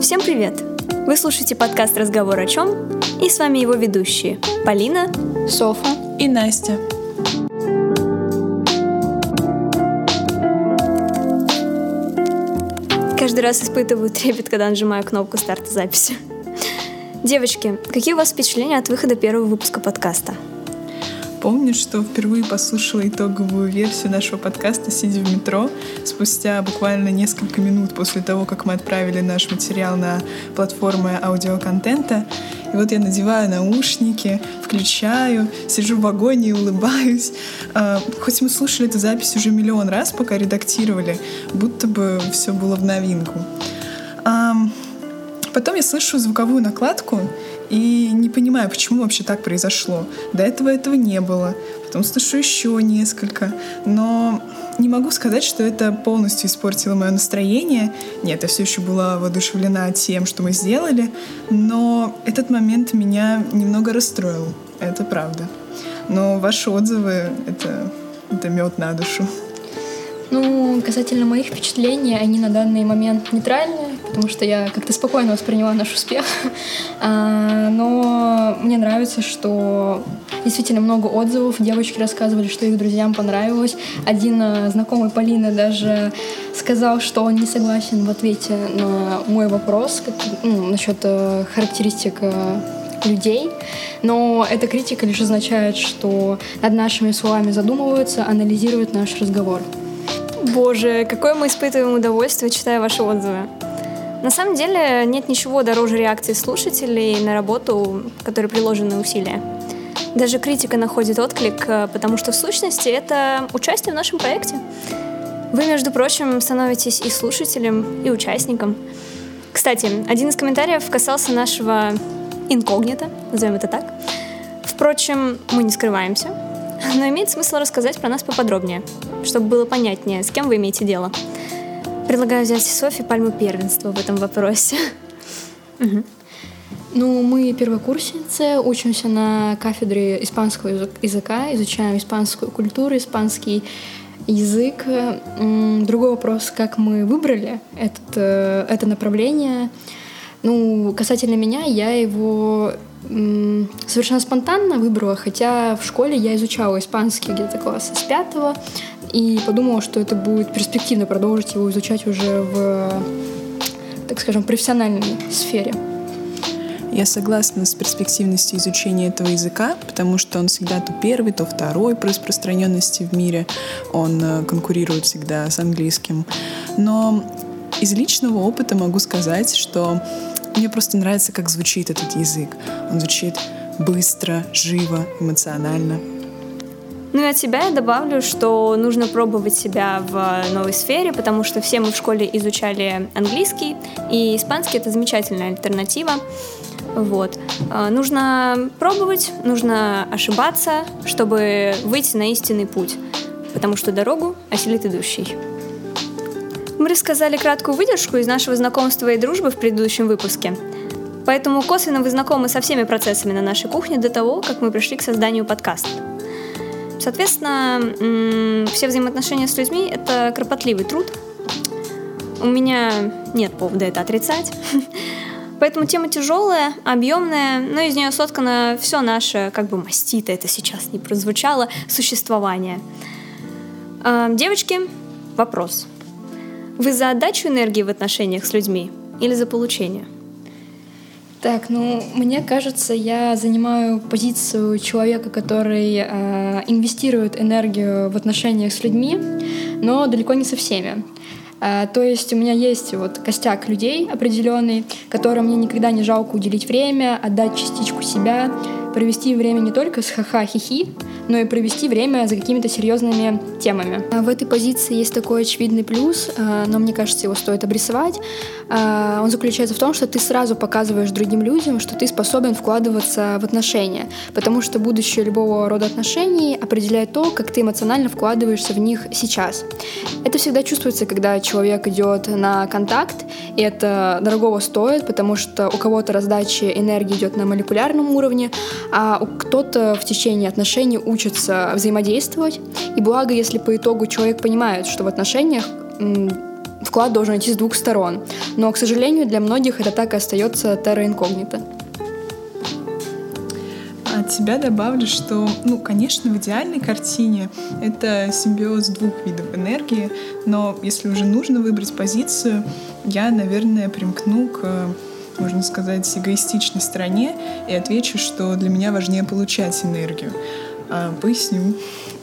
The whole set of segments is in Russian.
Всем привет! Вы слушаете подкаст «Разговор о чем?» и с вами его ведущие Полина, Софа и Настя. Каждый раз испытываю трепет, когда нажимаю кнопку старта записи. Девочки, какие у вас впечатления от выхода первого выпуска подкаста? Помню, что впервые послушала итоговую версию нашего подкаста, сидя в метро, спустя буквально несколько минут после того, как мы отправили наш материал на платформы аудиоконтента. И вот я надеваю наушники, включаю, сижу в вагоне и улыбаюсь. А, хоть мы слушали эту запись уже миллион раз, пока редактировали, будто бы все было в новинку. Потом я слышу звуковую накладку, и не понимаю, почему вообще так произошло. До этого этого не было. Потом слышу еще несколько. Но не могу сказать, что это полностью испортило мое настроение. Нет, я все еще была воодушевлена тем, что мы сделали. Но этот момент меня немного расстроил. Это правда. Но ваши отзывы — это, это мед на душу. Ну, касательно моих впечатлений, они на данный момент нейтральные потому что я как-то спокойно восприняла наш успех. А, но мне нравится, что действительно много отзывов. Девочки рассказывали, что их друзьям понравилось. Один а, знакомый Полины даже сказал, что он не согласен в ответе на мой вопрос как, ну, насчет э, характеристик э, людей, но эта критика лишь означает, что над нашими словами задумываются, анализируют наш разговор. Боже, какое мы испытываем удовольствие, читая ваши отзывы. На самом деле нет ничего дороже реакции слушателей на работу, к которой приложены усилия. Даже критика находит отклик, э, потому что в сущности это участие в нашем проекте. Вы, между прочим, становитесь и слушателем, и участником. Кстати, один из комментариев касался нашего инкогнито, назовем это так. Впрочем, мы не скрываемся, но имеет смысл рассказать про нас поподробнее, чтобы было понятнее, с кем вы имеете дело. Предлагаю взять Софи пальму первенства в этом вопросе. Ну, мы первокурсницы, учимся на кафедре испанского языка, изучаем испанскую культуру, испанский язык. Другой вопрос, как мы выбрали этот, э, это направление. Ну, касательно меня, я его совершенно спонтанно выбрала, хотя в школе я изучала испанский где-то класса с пятого, и подумала, что это будет перспективно продолжить его изучать уже в, так скажем, профессиональной сфере. Я согласна с перспективностью изучения этого языка, потому что он всегда то первый, то второй по распространенности в мире. Он э, конкурирует всегда с английским. Но из личного опыта могу сказать, что мне просто нравится, как звучит этот язык. Он звучит быстро, живо, эмоционально. Ну и от себя я добавлю, что нужно пробовать себя в новой сфере, потому что все мы в школе изучали английский, и испанский — это замечательная альтернатива. Вот. А, нужно пробовать, нужно ошибаться, чтобы выйти на истинный путь, потому что дорогу осилит идущий. Мы рассказали краткую выдержку из нашего знакомства и дружбы в предыдущем выпуске. Поэтому косвенно вы знакомы со всеми процессами на нашей кухне до того, как мы пришли к созданию подкаста. Соответственно, все взаимоотношения с людьми — это кропотливый труд. У меня нет повода это отрицать. Поэтому тема тяжелая, объемная, но из нее соткано все наше, как бы мастито это сейчас не прозвучало, существование. А, девочки, вопрос. Вы за отдачу энергии в отношениях с людьми или за получение? Так, ну, мне кажется, я занимаю позицию человека, который э, инвестирует энергию в отношениях с людьми, но далеко не со всеми. Э, то есть у меня есть вот костяк людей определенный, которым мне никогда не жалко уделить время, отдать частичку себя, провести время не только с ха-ха-хи-хи, но и провести время за какими-то серьезными темами. А в этой позиции есть такой очевидный плюс, а, но мне кажется, его стоит обрисовать. А, он заключается в том, что ты сразу показываешь другим людям, что ты способен вкладываться в отношения, потому что будущее любого рода отношений определяет то, как ты эмоционально вкладываешься в них сейчас. Это всегда чувствуется, когда человек идет на контакт, и это дорогого стоит, потому что у кого-то раздача энергии идет на молекулярном уровне, а кто-то в течение отношений учится взаимодействовать. И благо, если по итогу человек понимает, что в отношениях вклад должен идти с двух сторон. Но, к сожалению, для многих это так и остается терра инкогнито. От себя добавлю, что, ну, конечно, в идеальной картине это симбиоз двух видов энергии, но если уже нужно выбрать позицию, я, наверное, примкну к можно сказать, эгоистичной стороне и отвечу, что для меня важнее получать энергию. А, поясню.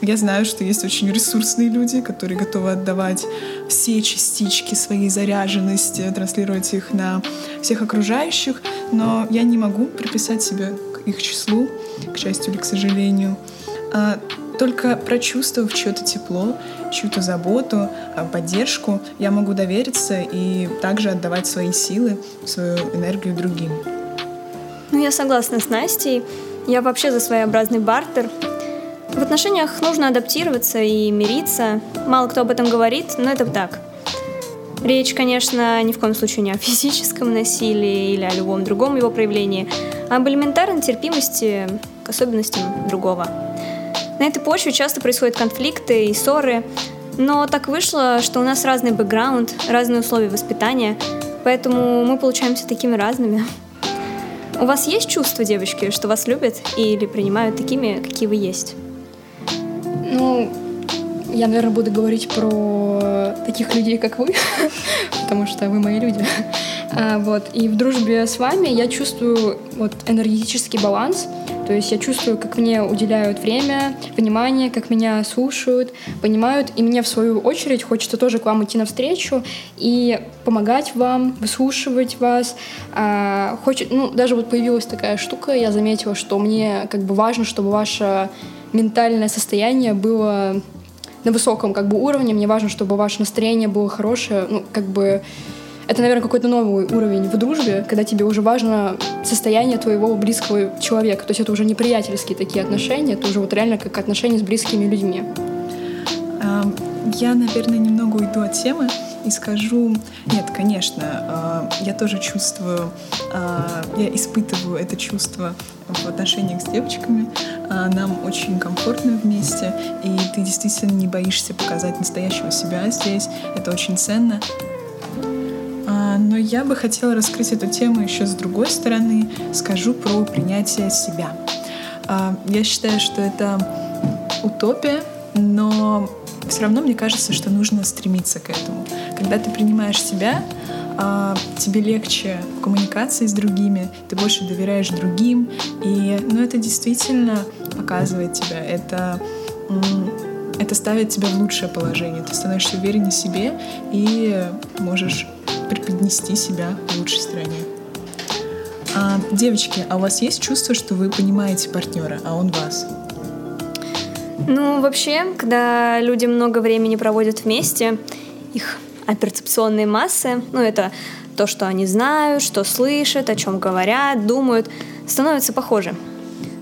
Я знаю, что есть очень ресурсные люди, которые готовы отдавать все частички своей заряженности, транслировать их на всех окружающих, но я не могу приписать себя к их числу, к счастью или к сожалению. А, только прочувствовав чье-то тепло, чью-то заботу, а, поддержку, я могу довериться и также отдавать свои силы, свою энергию другим. Ну, я согласна с Настей. Я вообще за своеобразный бартер. В отношениях нужно адаптироваться и мириться. Мало кто об этом говорит, но это так. Речь, конечно, ни в коем случае не о физическом насилии или о любом другом его проявлении, а об элементарной терпимости к особенностям другого. На этой почве часто происходят конфликты и ссоры, но так вышло, что у нас разный бэкграунд, разные условия воспитания, поэтому мы получаемся такими разными. У вас есть чувство, девочки, что вас любят или принимают такими, какие вы есть? Ну, я, наверное, буду говорить про таких людей, как вы, потому что вы мои люди. А, вот. И в дружбе с вами я чувствую вот энергетический баланс, то есть я чувствую, как мне уделяют время, внимание, как меня слушают, понимают, и мне в свою очередь хочется тоже к вам идти навстречу и помогать вам, выслушивать вас. А, хочет, ну, даже вот появилась такая штука, я заметила, что мне как бы важно, чтобы ваше ментальное состояние было на высоком как бы уровне, мне важно, чтобы ваше настроение было хорошее, ну, как бы это, наверное, какой-то новый уровень в дружбе, когда тебе уже важно состояние твоего близкого человека. То есть это уже не приятельские такие отношения, это уже вот реально как отношения с близкими людьми. Я, наверное, немного уйду от темы и скажу, нет, конечно, а, я тоже чувствую, а, я испытываю это чувство в отношениях с девочками. А, нам очень комфортно вместе, и ты действительно не боишься показать настоящего себя здесь. Это очень ценно. Но я бы хотела раскрыть эту тему еще с другой стороны. Скажу про принятие себя. А, я считаю, что это утопия, но все равно мне кажется, что нужно стремиться к этому. Когда ты принимаешь себя, а, тебе легче в коммуникации с другими, ты больше доверяешь другим, и ну, это действительно показывает тебя, это, это ставит тебя в лучшее положение, ты становишься увереннее себе и можешь преподнести себя в лучшей стороне. А, девочки, а у вас есть чувство, что вы понимаете партнера, а он вас? Ну, вообще, когда люди много времени проводят вместе, их операционные массы, ну, это то, что они знают, что слышат, о чем говорят, думают, становится похоже.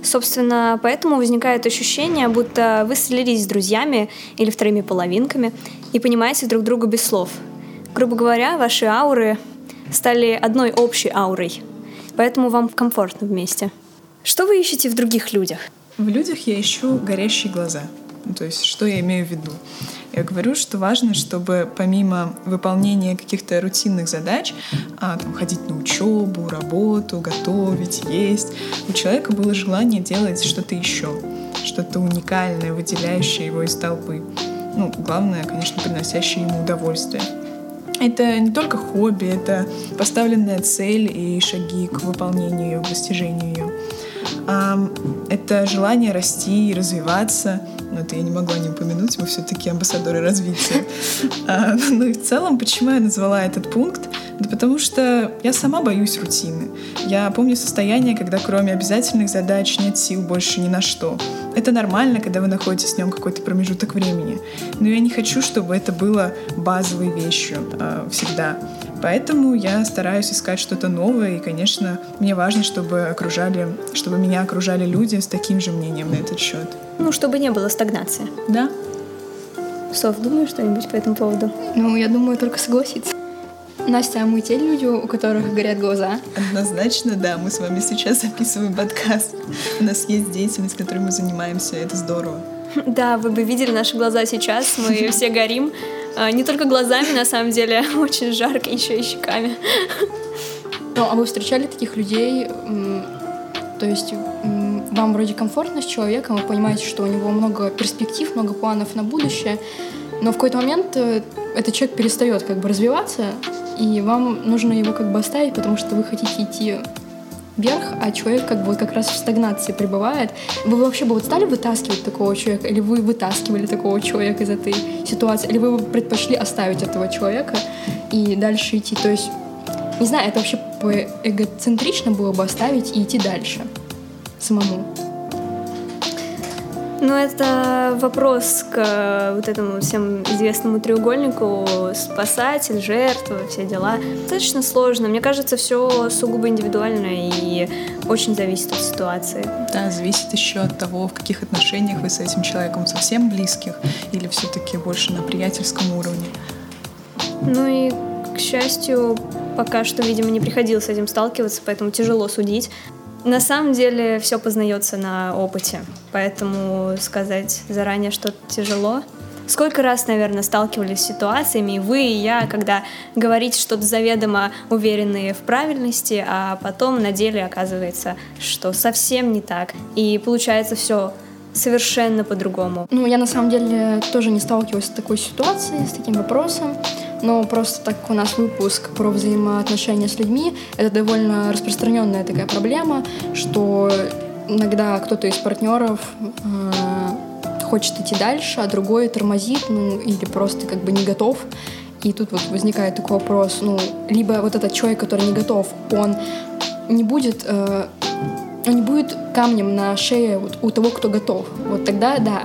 Собственно, поэтому возникает ощущение, будто вы слились с друзьями или вторыми половинками и понимаете друг друга без слов – Грубо говоря, ваши ауры стали одной общей аурой, поэтому вам комфортно вместе. Что вы ищете в других людях? В людях я ищу горящие глаза. Ну, то есть, что я имею в виду? Я говорю, что важно, чтобы помимо выполнения каких-то рутинных задач, а, там, ходить на учебу, работу, готовить, есть, у человека было желание делать что-то еще, что-то уникальное, выделяющее его из толпы. Ну, главное, конечно, приносящее ему удовольствие. Это не только хобби, это поставленная цель и шаги к выполнению ее, к достижению ее. Это желание расти и развиваться. Но это я не могла не упомянуть, мы все-таки амбассадоры развития. А, ну и в целом, почему я назвала этот пункт? Да потому что я сама боюсь рутины. Я помню состояние, когда кроме обязательных задач нет сил больше ни на что. Это нормально, когда вы находитесь в нем какой-то промежуток времени. Но я не хочу, чтобы это было базовой вещью э, всегда. Поэтому я стараюсь искать что-то новое, и, конечно, мне важно, чтобы окружали, чтобы меня окружали люди с таким же мнением на этот счет. Ну, чтобы не было стагнации. Да. Соф, думаешь что-нибудь по этому поводу? Ну, я думаю, только согласиться. Настя, а мы те люди, у которых горят глаза? Однозначно, да. Мы с вами сейчас записываем подкаст. У нас есть деятельность, которой мы занимаемся. Это здорово. Да, вы бы видели наши глаза сейчас. Мы все горим. А, не только глазами, на самом деле, очень жарко, еще и щеками. Ну, а вы встречали таких людей, то есть вам вроде комфортно с человеком, вы понимаете, что у него много перспектив, много планов на будущее, но в какой-то момент э, этот человек перестает как бы развиваться, и вам нужно его как бы оставить, потому что вы хотите идти вверх, а человек как бы как раз в стагнации пребывает. Вы вообще бы вот стали вытаскивать такого человека, или вы вытаскивали такого человека из этой ситуации, или вы предпочли оставить этого человека и дальше идти? То есть, не знаю, это вообще эгоцентрично было бы оставить и идти дальше самому. Ну, это вопрос к вот этому всем известному треугольнику спасатель, жертва, все дела. Достаточно сложно. Мне кажется, все сугубо индивидуально и очень зависит от ситуации. Да, зависит еще от того, в каких отношениях вы с этим человеком, совсем близких или все-таки больше на приятельском уровне. Ну и, к счастью, пока что, видимо, не приходилось с этим сталкиваться, поэтому тяжело судить. На самом деле все познается на опыте, поэтому сказать заранее что-то тяжело. Сколько раз, наверное, сталкивались с ситуациями, и вы, и я, когда говорите что-то заведомо уверенные в правильности, а потом на деле оказывается, что совсем не так. И получается все совершенно по-другому. Ну, я на самом деле тоже не сталкивалась с такой ситуацией, с таким вопросом но просто так как у нас выпуск про взаимоотношения с людьми, это довольно распространенная такая проблема, что иногда кто-то из партнеров э, хочет идти дальше, а другой тормозит, ну или просто как бы не готов. И тут вот возникает такой вопрос, ну, либо вот этот человек, который не готов, он не будет, э, он не будет камнем на шее вот у того, кто готов. Вот тогда да.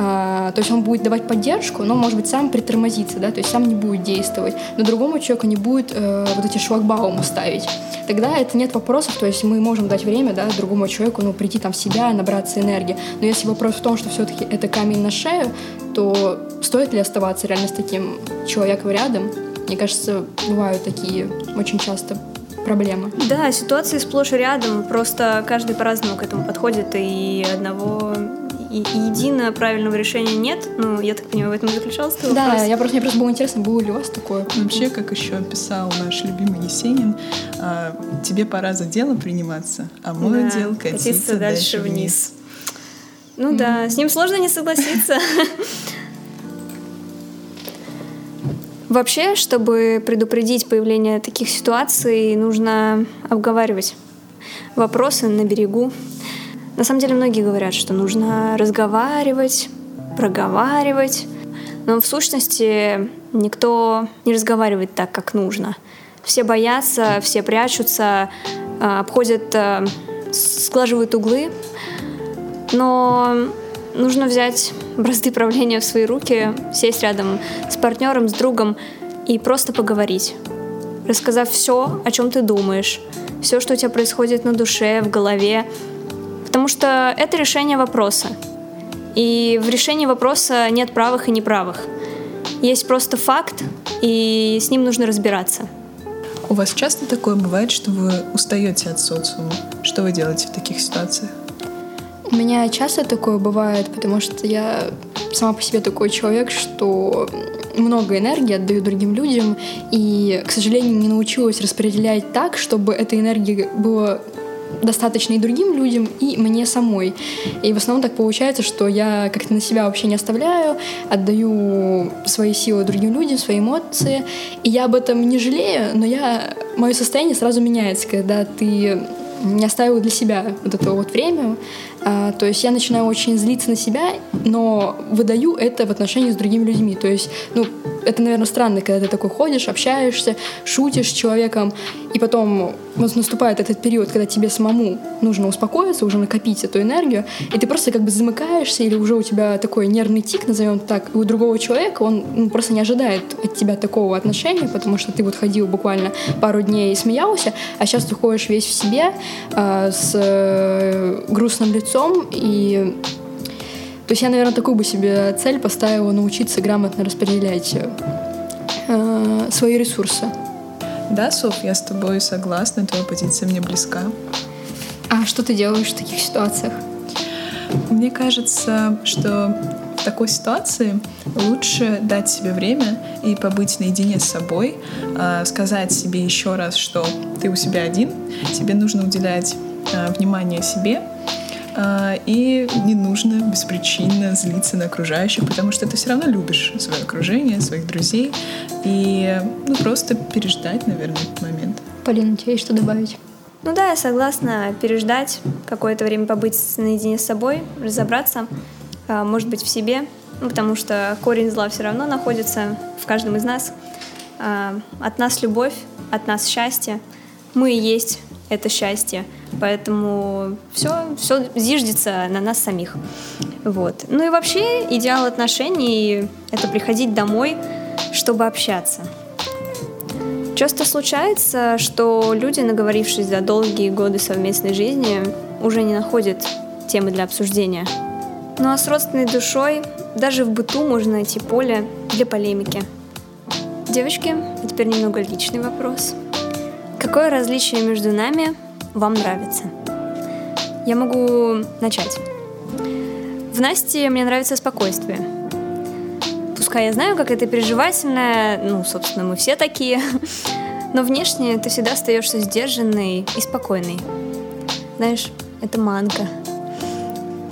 А, то есть он будет давать поддержку, но, может быть, сам притормозится, да, то есть сам не будет действовать, но другому человеку не будет э, вот эти шлагбаумы ставить. Тогда это нет вопросов, то есть мы можем дать время, да, другому человеку, ну, прийти там в себя, набраться энергии. Но если вопрос в том, что все-таки это камень на шею, то стоит ли оставаться реально с таким человеком рядом? Мне кажется, бывают такие очень часто проблемы. Да, ситуации сплошь и рядом, просто каждый по-разному к этому подходит, и одного единого правильного решения нет. Ну, я так понимаю, в этом заключалось твой да, вопрос? Да, я просто, мне просто было интересно, было ли у вас такое? Вообще, как еще писал наш любимый Есенин, а, тебе пора за дело приниматься, а мой да, дел катиться, катиться дальше вниз. вниз. Ну mm. да, с ним сложно не согласиться. Вообще, чтобы предупредить появление таких ситуаций, нужно обговаривать вопросы на берегу, на самом деле многие говорят, что нужно разговаривать, проговаривать, но в сущности никто не разговаривает так, как нужно. Все боятся, все прячутся, а, обходят, а, сглаживают углы, но нужно взять бразды правления в свои руки, сесть рядом с партнером, с другом и просто поговорить, рассказав все, о чем ты думаешь, все, что у тебя происходит на душе, в голове, Потому что это решение вопроса. И в решении вопроса нет правых и неправых. Есть просто факт, и с ним нужно разбираться. У вас часто такое бывает, что вы устаете от социума? Что вы делаете в таких ситуациях? У меня часто такое бывает, потому что я сама по себе такой человек, что много энергии отдаю другим людям, и, к сожалению, не научилась распределять так, чтобы этой энергии было достаточно и другим людям, и мне самой. И в основном так получается, что я как-то на себя вообще не оставляю, отдаю свои силы другим людям, свои эмоции. И я об этом не жалею, но я мое состояние сразу меняется, когда ты не оставила для себя вот это вот время. А, то есть я начинаю очень злиться на себя, но выдаю это в отношении с другими людьми. То есть, ну, это, наверное, странно, когда ты такой ходишь, общаешься, шутишь с человеком, и потом вот наступает этот период, когда тебе самому нужно успокоиться, уже накопить эту энергию, и ты просто как бы замыкаешься, или уже у тебя такой нервный тик, назовем так, и у другого человека он ну, просто не ожидает от тебя такого отношения, потому что ты вот ходил буквально пару дней и смеялся, а сейчас ты ходишь весь в себе э, с э, грустным лицом, и то есть я, наверное, такую бы себе цель поставила научиться грамотно распределять э, свои ресурсы. Да, Соф, я с тобой согласна, твоя позиция мне близка. А что ты делаешь в таких ситуациях? Мне кажется, что в такой ситуации лучше дать себе время и побыть наедине с собой, а, сказать себе еще раз, что ты у себя один, тебе нужно уделять а, внимание себе, и не нужно беспричинно злиться на окружающих, потому что ты все равно любишь свое окружение, своих друзей. И ну, просто переждать, наверное, этот момент. Полина, тебе есть что добавить? Ну да, я согласна переждать, какое-то время побыть наедине с собой, разобраться, а, может быть, в себе, ну, потому что корень зла все равно находится в каждом из нас. А, от нас любовь, от нас счастье. Мы и есть это счастье. Поэтому все, все зиждется на нас самих. Вот. Ну и вообще идеал отношений — это приходить домой, чтобы общаться. Часто случается, что люди, наговорившись за долгие годы совместной жизни, уже не находят темы для обсуждения. Ну а с родственной душой даже в быту можно найти поле для полемики. Девочки, а теперь немного личный вопрос. Какое различие между нами вам нравится? Я могу начать. В Насте мне нравится спокойствие. Пускай я знаю, как это переживательное, ну, собственно, мы все такие, но внешне ты всегда остаешься сдержанный и спокойный. Знаешь, это манка.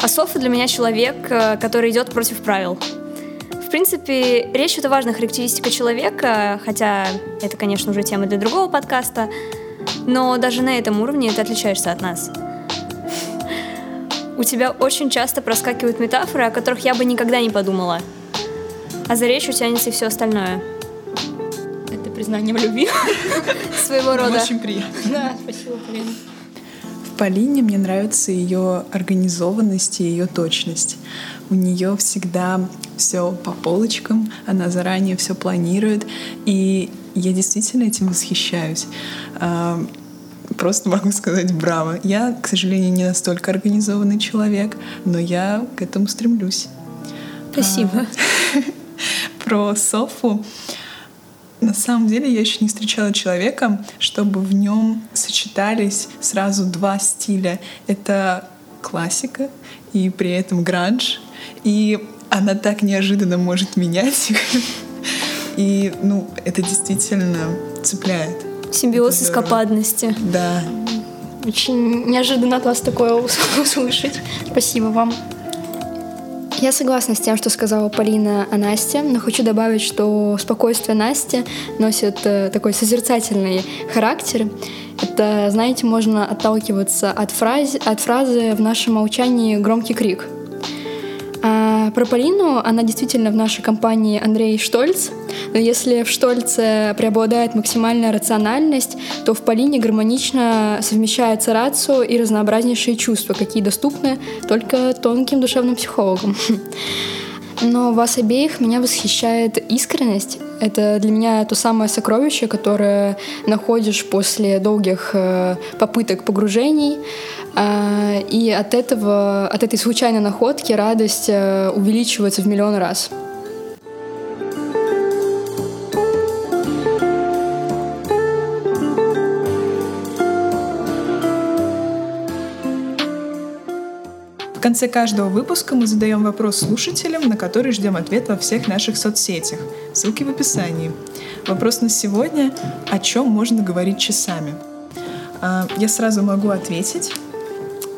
А Софа для меня человек, э, который идет против правил. В принципе, речь идет о важных характеристиках человека, хотя это, конечно, уже тема для другого подкаста, но даже на этом уровне ты отличаешься от нас. У тебя очень часто проскакивают метафоры, о которых я бы никогда не подумала. А за речью тянется и все остальное. Это признание в любви. Своего рода. Очень приятно. Да, спасибо, Полина. В Полине мне нравится ее организованность и ее точность. У нее всегда все по полочкам, она заранее все планирует, и я действительно этим восхищаюсь. А, просто могу сказать браво. Я, к сожалению, не настолько организованный человек, но я к этому стремлюсь. Спасибо. А, про Софу. На самом деле я еще не встречала человека, чтобы в нем сочетались сразу два стиля. Это классика и при этом гранж. И она так неожиданно может менять их. И, ну, это действительно цепляет. Симбиоз эскападности. Да. Очень неожиданно от вас такое услышать. Спасибо вам. Я согласна с тем, что сказала Полина о Насте, но хочу добавить, что спокойствие Насти носит э, такой созерцательный характер. Это, знаете, можно отталкиваться от, фразы, от фразы «в нашем молчании громкий крик». А про Полину, она действительно в нашей компании Андрей Штольц, но если в Штольце преобладает максимальная рациональность, то в Полине гармонично совмещается рацию и разнообразнейшие чувства, какие доступны только тонким душевным психологам. Но вас обеих меня восхищает искренность. Это для меня то самое сокровище, которое находишь после долгих э, попыток погружений. А, и от этого, от этой случайной находки радость э, увеличивается в миллион раз. Конце каждого выпуска мы задаем вопрос слушателям, на который ждем ответ во всех наших соцсетях. Ссылки в описании. Вопрос на сегодня — о чем можно говорить часами? А, я сразу могу ответить.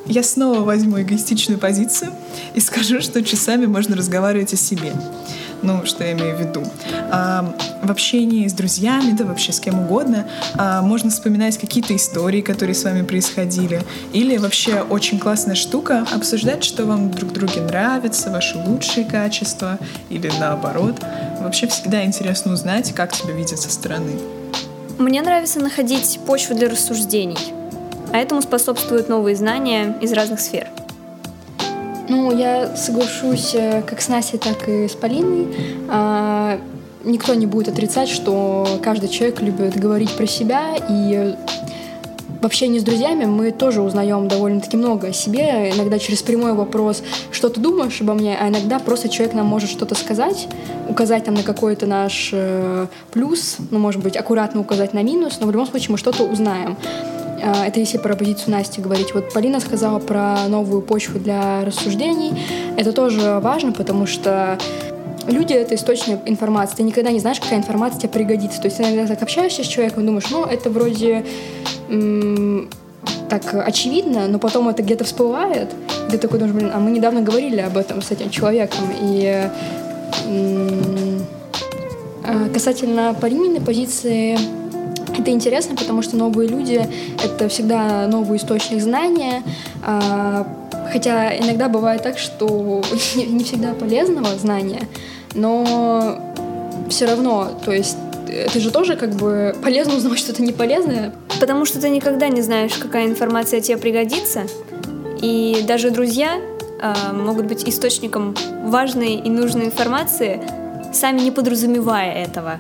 Я снова возьму эгоистичную позицию и скажу, что часами можно разговаривать о себе. Ну, что я имею в виду. А, в общении с друзьями, да вообще с кем угодно, а, можно вспоминать какие-то истории, которые с вами происходили. Или вообще очень классная штука — обсуждать, что вам друг друге нравится, ваши лучшие качества или наоборот. Вообще всегда интересно узнать, как тебя видят со стороны. Мне нравится находить почву для рассуждений, а этому способствуют новые знания из разных сфер. Ну, я соглашусь э, как с Настей, так и с Полиной. А, никто не будет отрицать, что каждый человек любит говорить про себя, и в общении с друзьями мы тоже узнаем довольно-таки много о себе, иногда через прямой вопрос, что ты думаешь обо мне, а иногда просто человек нам может что-то сказать, указать там на какой-то наш э, плюс, ну, может быть, аккуратно указать на минус, но в любом случае мы что-то узнаем. А, это если про позицию Насти говорить. Вот Полина сказала про новую почву для рассуждений. Это тоже важно, потому что люди — это источник информации. Ты никогда не знаешь, какая информация тебе пригодится. То есть иногда так общаешься с человеком, думаешь, ну, это вроде так очевидно, но потом это где-то всплывает. И ты такой думаешь, блин, а мы недавно говорили об этом с этим человеком. И а, касательно Полининой позиции, это интересно, потому что новые люди — это всегда новый источник знания, а, хотя иногда бывает так, что не всегда полезного знания, но все равно, то есть это же тоже как бы полезно узнавать что-то не полезное. Потому что ты никогда не знаешь, какая информация тебе пригодится, и даже друзья э, могут быть источником важной и нужной информации, сами не подразумевая этого.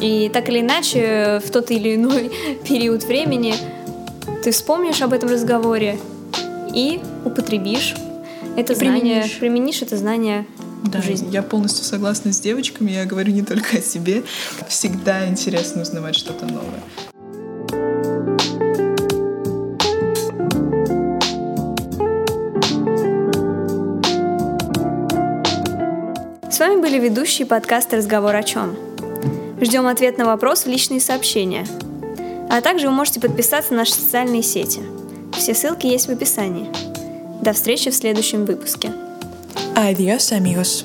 И так или иначе, в тот или иной период времени ты вспомнишь об этом разговоре и употребишь это и знание, применишь. применишь это знание да, в жизни. Я полностью согласна с девочками, я говорю не только о себе. Всегда интересно узнавать что-то новое. С вами были ведущие подкаста «Разговор о чем». Ждем ответ на вопрос в личные сообщения. А также вы можете подписаться на наши социальные сети. Все ссылки есть в описании. До встречи в следующем выпуске. Adiós, amigos.